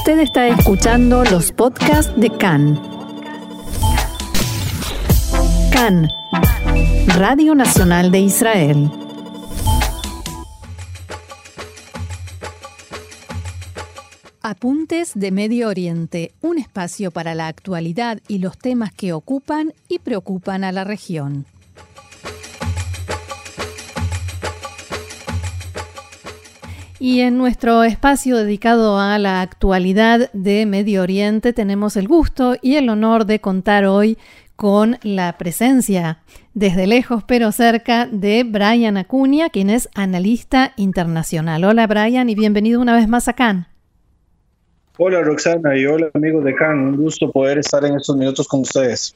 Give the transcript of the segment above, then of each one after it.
Usted está escuchando los podcasts de CAN. CAN, Radio Nacional de Israel. Apuntes de Medio Oriente, un espacio para la actualidad y los temas que ocupan y preocupan a la región. Y en nuestro espacio dedicado a la actualidad de Medio Oriente tenemos el gusto y el honor de contar hoy con la presencia desde lejos pero cerca de Brian Acuña, quien es analista internacional. Hola Brian y bienvenido una vez más a Cannes. Hola Roxana y hola amigos de Cannes, un gusto poder estar en estos minutos con ustedes.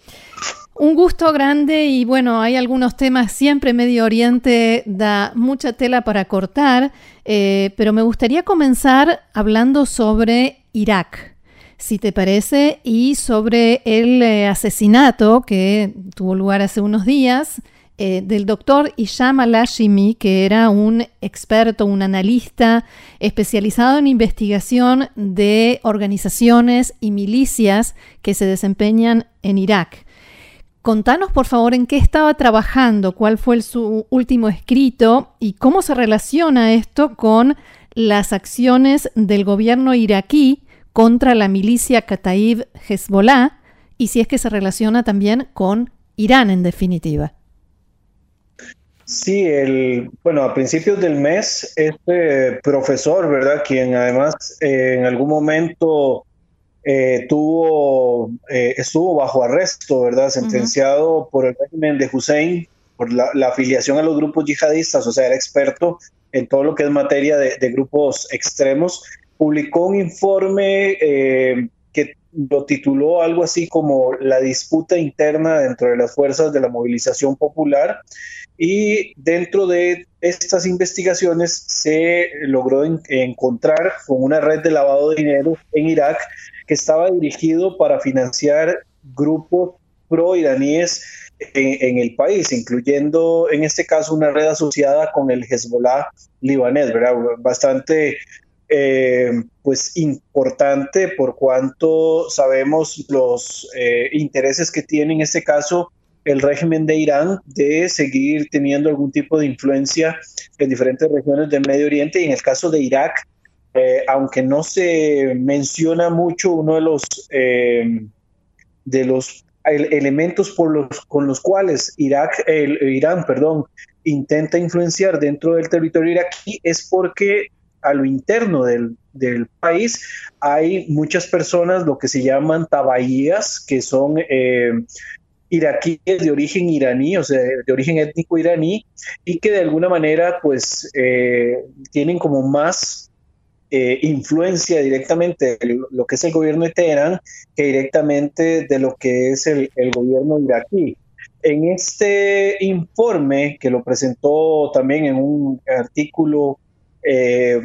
Un gusto grande y bueno, hay algunos temas, siempre Medio Oriente da mucha tela para cortar, eh, pero me gustaría comenzar hablando sobre Irak, si te parece, y sobre el eh, asesinato que tuvo lugar hace unos días eh, del doctor Isham al-Hashimi, que era un experto, un analista especializado en investigación de organizaciones y milicias que se desempeñan en Irak. Contanos, por favor, en qué estaba trabajando, cuál fue su último escrito y cómo se relaciona esto con las acciones del gobierno iraquí contra la milicia Kataib Hezbollah y si es que se relaciona también con Irán en definitiva. Sí, el, bueno, a principios del mes, este profesor, ¿verdad? Quien además eh, en algún momento eh, tuvo, eh, estuvo bajo arresto, ¿verdad? Sentenciado por el régimen de Hussein por la, afiliación a los grupos yihadistas, o sea, era experto en todo lo que es materia de, grupos extremos. Publicó un informe eh, que lo tituló algo así como La disputa interna dentro de las fuerzas de la movilización popular y dentro de estas investigaciones se logró encontrar con una red de lavado de dinero en Irak que estaba dirigido para financiar grupos pro-iraníes en, el país, incluyendo en este caso una red asociada con el Hezbollah libanés, ¿verdad? Bastante eh, pues importante por cuanto sabemos los eh, intereses que tiene en este caso el régimen de Irán de seguir teniendo algún tipo de influencia en diferentes regiones del Medio Oriente y en el caso de Irak eh, aunque no se menciona mucho, uno de los, eh, de los elementos por los, con los cuales Irak, el, Irán perdón, intenta influenciar dentro del territorio iraquí es porque a lo interno del, del país hay muchas personas, lo que se llaman tabaías, que son eh, iraquíes de origen iraní, o sea, de origen étnico iraní, y que de alguna manera pues tienen como más eh, influencia directamente de lo que es el gobierno de Teherán que directamente de lo que es el, gobierno iraquí. En este informe, que lo presentó también en un artículo eh,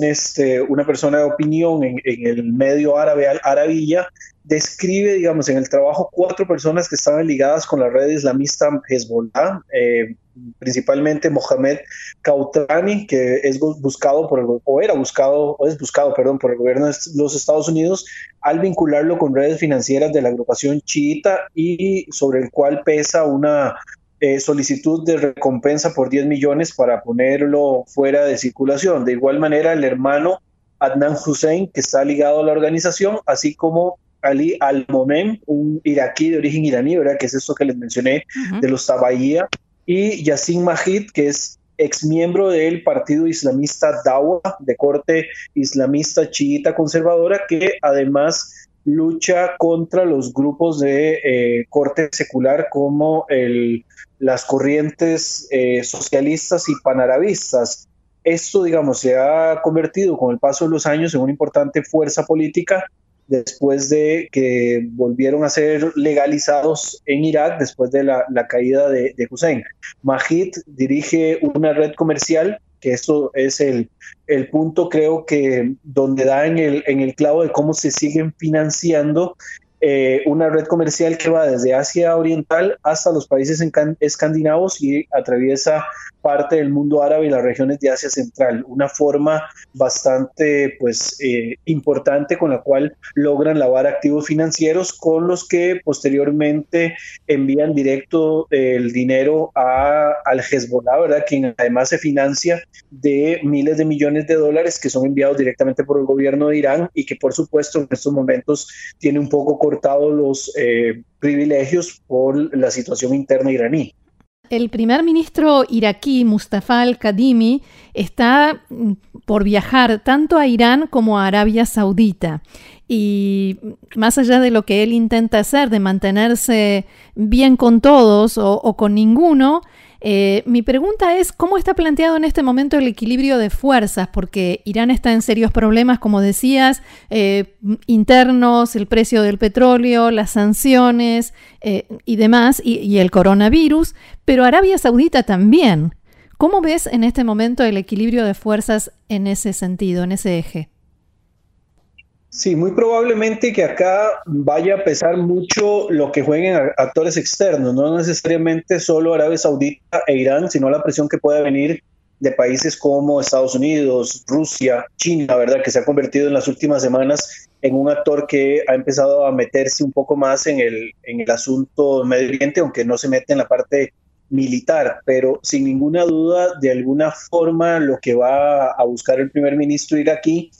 este, una persona de opinión en, el medio árabe, Arabilla, describe, digamos, en el trabajo cuatro personas que estaban ligadas con la red islamista Hezbollah, eh, principalmente Mohamed Kautrani, que es buscado por el, o era buscado, o es buscado, perdón, por el gobierno de los Estados Unidos al vincularlo con redes financieras de la agrupación chiita y sobre el cual pesa una eh, solicitud de recompensa por 10 millones para ponerlo fuera de circulación. De igual manera, el hermano Adnan Hussein, que está ligado a la organización, así como Ali Al-Momem, un iraquí de origen iraní, ¿verdad? que es eso que les mencioné, de los Tabayía, y Yassin Majid, que es ex miembro del partido islamista Dawa, de corte islamista chiita conservadora, que además lucha contra los grupos de eh, corte secular como las corrientes eh, socialistas y panarabistas. Esto, digamos, se ha convertido con el paso de los años en una importante fuerza política después de que volvieron a ser legalizados en Irak después de la, caída de, Hussein. Majid dirige una red comercial que eso es el, el punto creo que donde da en el, en el clavo de cómo se siguen financiando eh, una red comercial que va desde Asia Oriental hasta los países escandinavos y atraviesa parte del mundo árabe y las regiones de Asia Central. Una forma bastante pues, eh, importante con la cual logran lavar activos financieros con los que posteriormente envían directo el dinero a, al Hezbollah, ¿verdad? quien además se financia de miles de millones de dólares que son enviados directamente por el gobierno de Irán y que por supuesto en estos momentos tiene un poco los eh, privilegios por la situación interna iraní. El primer ministro iraquí, Mustafa al-Kadimi, está mm, por viajar tanto a Irán como a Arabia Saudita. Y más allá de lo que él intenta hacer, de mantenerse bien con todos o con ninguno, eh, mi pregunta es, ¿cómo está planteado en este momento el equilibrio de fuerzas? Porque Irán está en serios problemas, como decías, eh, internos, el precio del petróleo, las sanciones eh, y demás, y el coronavirus, pero Arabia Saudita también. ¿Cómo ves en este momento el equilibrio de fuerzas en ese sentido, en ese eje? Sí, muy probablemente que acá vaya a pesar mucho lo que jueguen actores externos, no necesariamente solo Arabia Saudita e Irán, sino la presión que pueda venir de países como Estados Unidos, Rusia, China, ¿verdad? Que se ha convertido en las últimas semanas en un actor que ha empezado a meterse un poco más en el, en el asunto medio ambiente, aunque no se mete en la parte militar, pero sin ninguna duda, de alguna forma, lo que va a buscar el primer ministro iraquí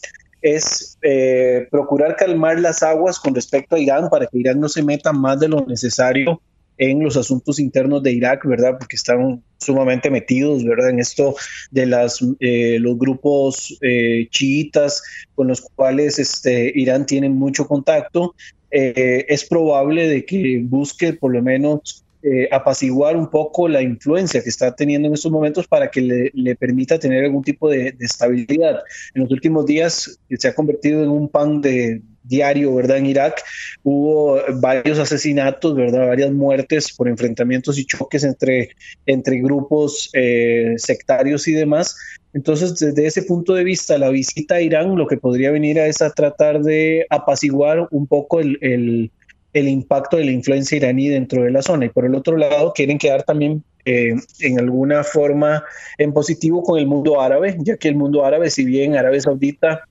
es eh, procurar calmar las aguas con respecto a Irán para que Irán no se meta más de lo necesario en los asuntos internos de Irak, ¿verdad? Porque están sumamente metidos, ¿verdad? En esto de las, eh, los grupos eh, chiitas con los cuales este, Irán tiene mucho contacto. es probable de que busque por lo menos eh, apaciguar un poco la influencia que está teniendo en estos momentos para que le, permita tener algún tipo de, estabilidad. En los últimos días se ha convertido en un pan de diario, ¿verdad? En Irak hubo varios asesinatos, ¿verdad? Varias muertes por enfrentamientos y choques entre, entre grupos eh, sectarios y demás. Entonces, desde ese punto de vista, la visita a Irán lo que podría venir es a tratar de apaciguar un poco el el impacto de la influencia iraní dentro de la zona. Y por el otro lado, quieren quedar también eh, en alguna forma en positivo con el mundo árabe, ya que el mundo árabe, si bien Arabia Saudita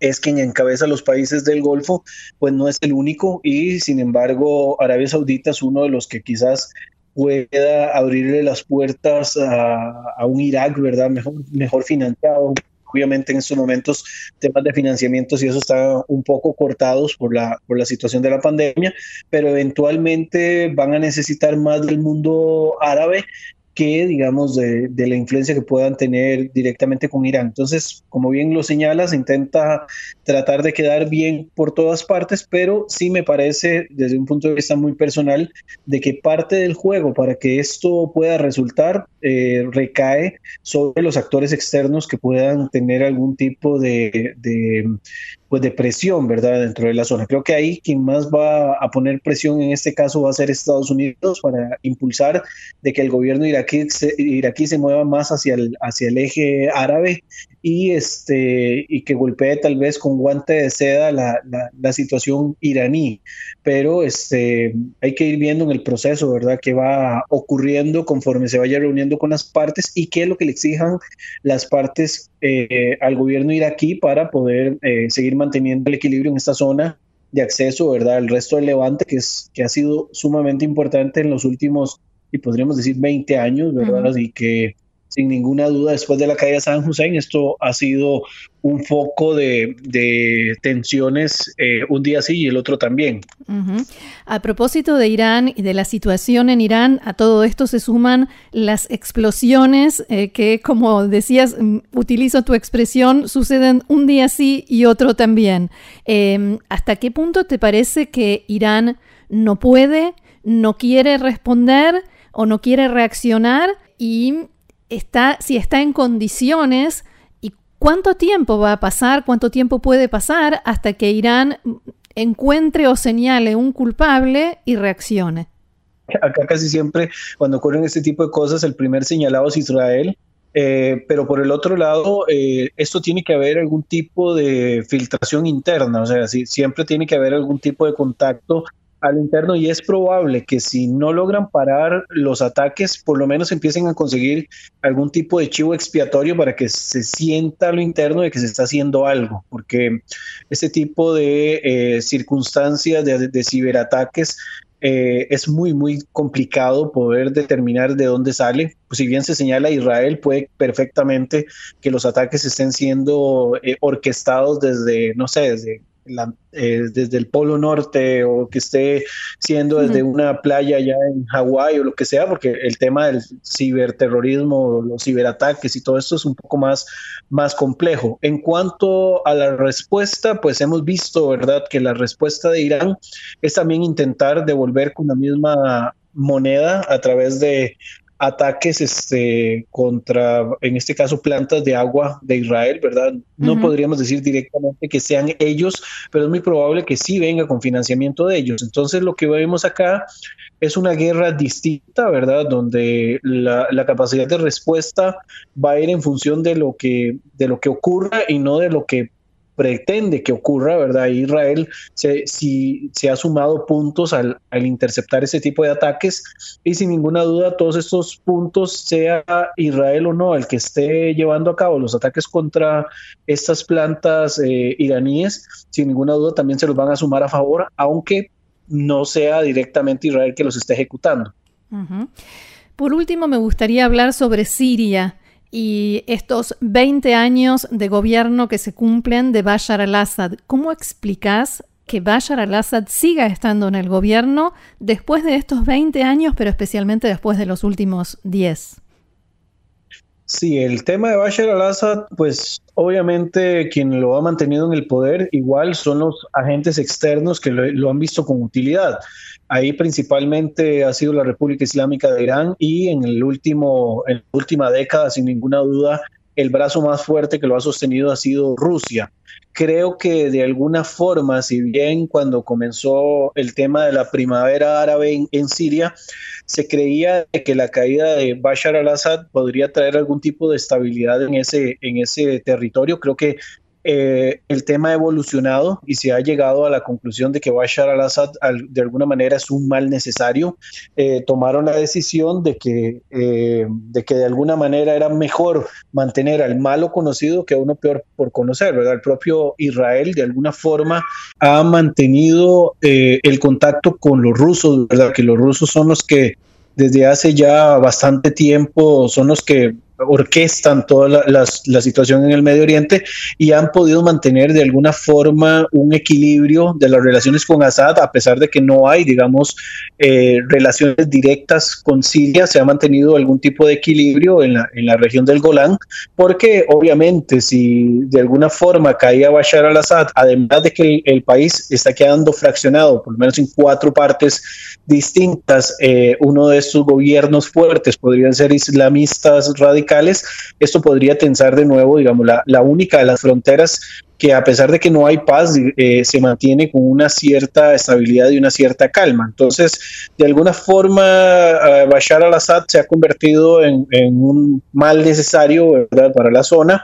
es quien encabeza los países del Golfo, pues no es el único y sin embargo Arabia Saudita es uno de los que quizás pueda abrirle las puertas a, un Irak, ¿verdad? Mejor, mejor financiado, Obviamente en estos momentos temas de financiamientos y eso está un poco cortados por la, por la situación de la pandemia, pero eventualmente van a necesitar más del mundo árabe que, digamos, de, la influencia que puedan tener directamente con Irán. Entonces, como bien lo señalas, intenta tratar de quedar bien por todas partes, pero sí me parece, desde un punto de vista muy personal, de que parte del juego para que esto pueda resultar eh, recae sobre los actores externos que puedan tener algún tipo de, pues de presión, ¿verdad? Dentro de la zona. Creo que ahí quien más va a poner presión en este caso va a ser Estados Unidos para impulsar de que el gobierno iraquí se, iraquí se mueva más hacia el, hacia el eje árabe y, este, y que golpee tal vez con guante de seda la, la, situación iraní. Pero este, hay que ir viendo en el proceso, ¿verdad? Que va ocurriendo conforme se vaya reuniendo con las partes y qué es lo que le exijan las partes eh, al gobierno iraquí para poder eh, seguir manteniendo el equilibrio en esta zona de acceso, ¿verdad? El resto del Levante, que, es, que ha sido sumamente importante en los últimos, y podríamos decir, 20 años, ¿verdad? Y que sin ninguna duda, después de la caída de San Hussein, esto ha sido un foco de, tensiones eh, un día sí y el otro también. A propósito de Irán y de la situación en Irán, a todo esto se suman las explosiones eh, que, como decías, mm, utilizo tu expresión, suceden un día sí y otro también. Em, ¿Hasta qué punto te parece que Irán no puede, no quiere responder o no quiere reaccionar y está, si está en condiciones y cuánto tiempo va a pasar, cuánto tiempo puede pasar hasta que Irán encuentre o señale un culpable y reaccione. Acá casi siempre cuando ocurren este tipo de cosas, el primer señalado es Israel, Eh, pero por el otro lado, eh, esto tiene que haber algún tipo de filtración interna, o sea, siempre tiene que haber algún tipo de contacto al interno y es probable que si no logran parar los ataques, por lo menos empiecen a conseguir algún tipo de chivo expiatorio para que se sienta lo interno de que se está haciendo algo, porque este tipo de eh, circunstancias de, ciberataques eh, es muy, muy complicado poder determinar de dónde sale. Pues si bien se señala Israel, puede perfectamente que los ataques estén siendo eh, orquestados desde, no sé, desde eh, desde el Polo Norte o que esté siendo desde una playa ya en Hawái o lo que sea, porque el tema del ciberterrorismo, los ciberataques y todo esto es un poco más, más complejo. En cuanto a la respuesta, pues hemos visto, ¿verdad?, que la respuesta de Irán es también intentar devolver con la misma moneda a través de ataques este, contra, en este caso, plantas de agua de Israel, ¿verdad? No podríamos decir directamente que sean ellos, pero es muy probable que sí venga con financiamiento de ellos. Entonces, lo que vemos acá es una guerra distinta, ¿verdad? Donde la, la, capacidad de respuesta va a ir en función de lo que, de lo que ocurra y no de lo que pretende que ocurra, ¿verdad? Israel se, si, se ha sumado puntos al, interceptar ese tipo de ataques y sin ninguna duda todos estos puntos, sea Israel o no, el que esté llevando a cabo los ataques contra estas plantas eh, iraníes, sin ninguna duda también se los van a sumar a favor, aunque no sea directamente Israel que los esté ejecutando. Por último, me gustaría hablar sobre Siria y estos 20 años de gobierno que se cumplen de Bashar al-Assad. ¿Cómo explicas que Bashar al-Assad siga estando en el gobierno después de estos 20 años, pero especialmente después de los últimos 10? Sí, el tema de Bashar al-Assad, pues obviamente quien lo ha mantenido en el poder igual son los agentes externos que lo han visto con utilidad. Ahí principalmente ha sido la República Islámica de Irán y en, el último, en la última década, sin ninguna duda, el brazo más fuerte que lo ha sostenido ha sido Rusia. Creo que de alguna forma, si bien cuando comenzó el tema de la primavera árabe en, Siria, se creía que la caída de Bashar al-Assad podría traer algún tipo de estabilidad en ese, en ese territorio, creo que eh, el tema ha evolucionado y se ha llegado a la conclusión de que Bashar al-Assad de alguna manera es un mal necesario. Eh, tomaron la decisión de que, eh, de que de alguna manera era mejor mantener al malo conocido que a uno peor por conocer, ¿verdad? El propio Israel de alguna forma ha mantenido el contacto con los rusos, ¿verdad? Que los rusos son los que desde hace ya bastante tiempo son los que orquestan toda la, situación en el Medio Oriente y han podido mantener de alguna forma un equilibrio de las relaciones con Assad, a pesar de que no hay, digamos, eh, relaciones directas con Siria, se ha mantenido algún tipo de equilibrio en la, en la región del Golán, porque obviamente si de alguna forma caía Bashar al-Assad, además de que el, país está quedando fraccionado, por lo menos en cuatro partes distintas, eh, uno de estos gobiernos fuertes podrían ser islamistas radicales, esto podría tensar de nuevo, digamos, la, la única de las fronteras que a pesar de que no hay paz, eh, se mantiene con una cierta estabilidad y una cierta calma. Entonces, de alguna forma, uh, Bashar al-Assad se ha convertido en, un mal necesario para la zona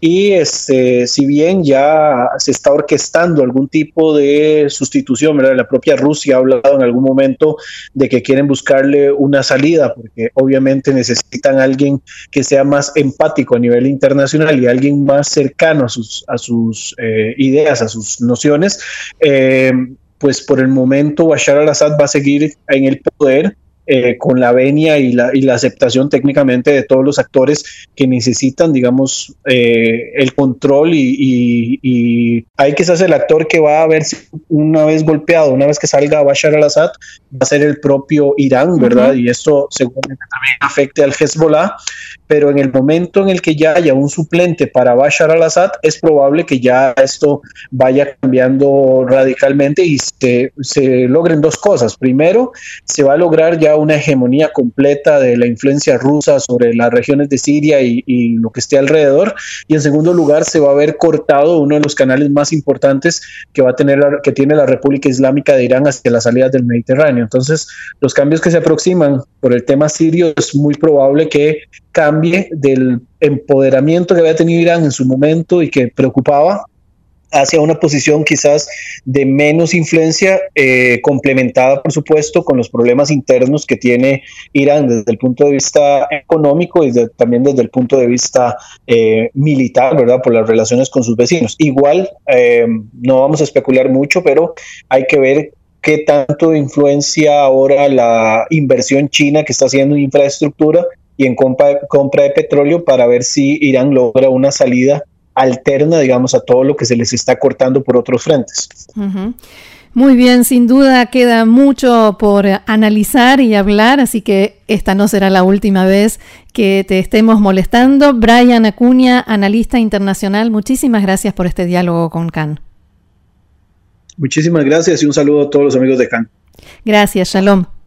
y este, si bien ya se está orquestando algún tipo de sustitución, ¿verdad? la propia Rusia ha hablado en algún momento de que quieren buscarle una salida, porque obviamente necesitan alguien que sea más empático a nivel internacional y alguien más cercano a sus, a sus eh, ideas, a sus nociones, eh, pues por el momento Bashar al-Assad va a seguir en el poder eh, con la venia y la, y la, aceptación técnicamente de todos los actores que necesitan, digamos, eh, el control y, y, hay que ser el actor que va a ver si una vez golpeado, una vez que salga Bashar al-Assad, va a ser el propio Irán, ¿verdad? Y esto seguramente también afecte al Hezbollah, pero en el momento en el que ya haya un suplente para Bashar al-Assad, es probable que ya esto vaya cambiando radicalmente y se, se logren dos cosas. Primero, se va a lograr ya una hegemonía completa de la influencia rusa sobre las regiones de Siria y, lo que esté alrededor. Y en segundo lugar, se va a ver cortado uno de los canales más importantes que va a tener que tiene la República Islámica de Irán hacia las salidas del Mediterráneo. Entonces, los cambios que se aproximan por el tema sirio es muy probable que cambie del empoderamiento que había tenido Irán en su momento y que preocupaba hacia una posición quizás de menos influencia, eh, complementada por supuesto con los problemas internos que tiene Irán desde el punto de vista económico y también desde el punto de vista eh, militar, ¿verdad? Por las relaciones con sus vecinos. Igual, eh, no vamos a especular mucho, pero hay que ver qué tanto influencia ahora la inversión china que está haciendo en infraestructura y en compra, compra de petróleo para ver si Irán logra una salida alterna, digamos, a todo lo que se les está cortando por otros frentes. Muy bien, sin duda queda mucho por analizar y hablar, así que esta no será la última vez que te estemos molestando. Brian Acuña, analista internacional, muchísimas gracias por este diálogo con CAN. Muchísimas gracias y un saludo a todos los amigos de CAN. Gracias, Shalom.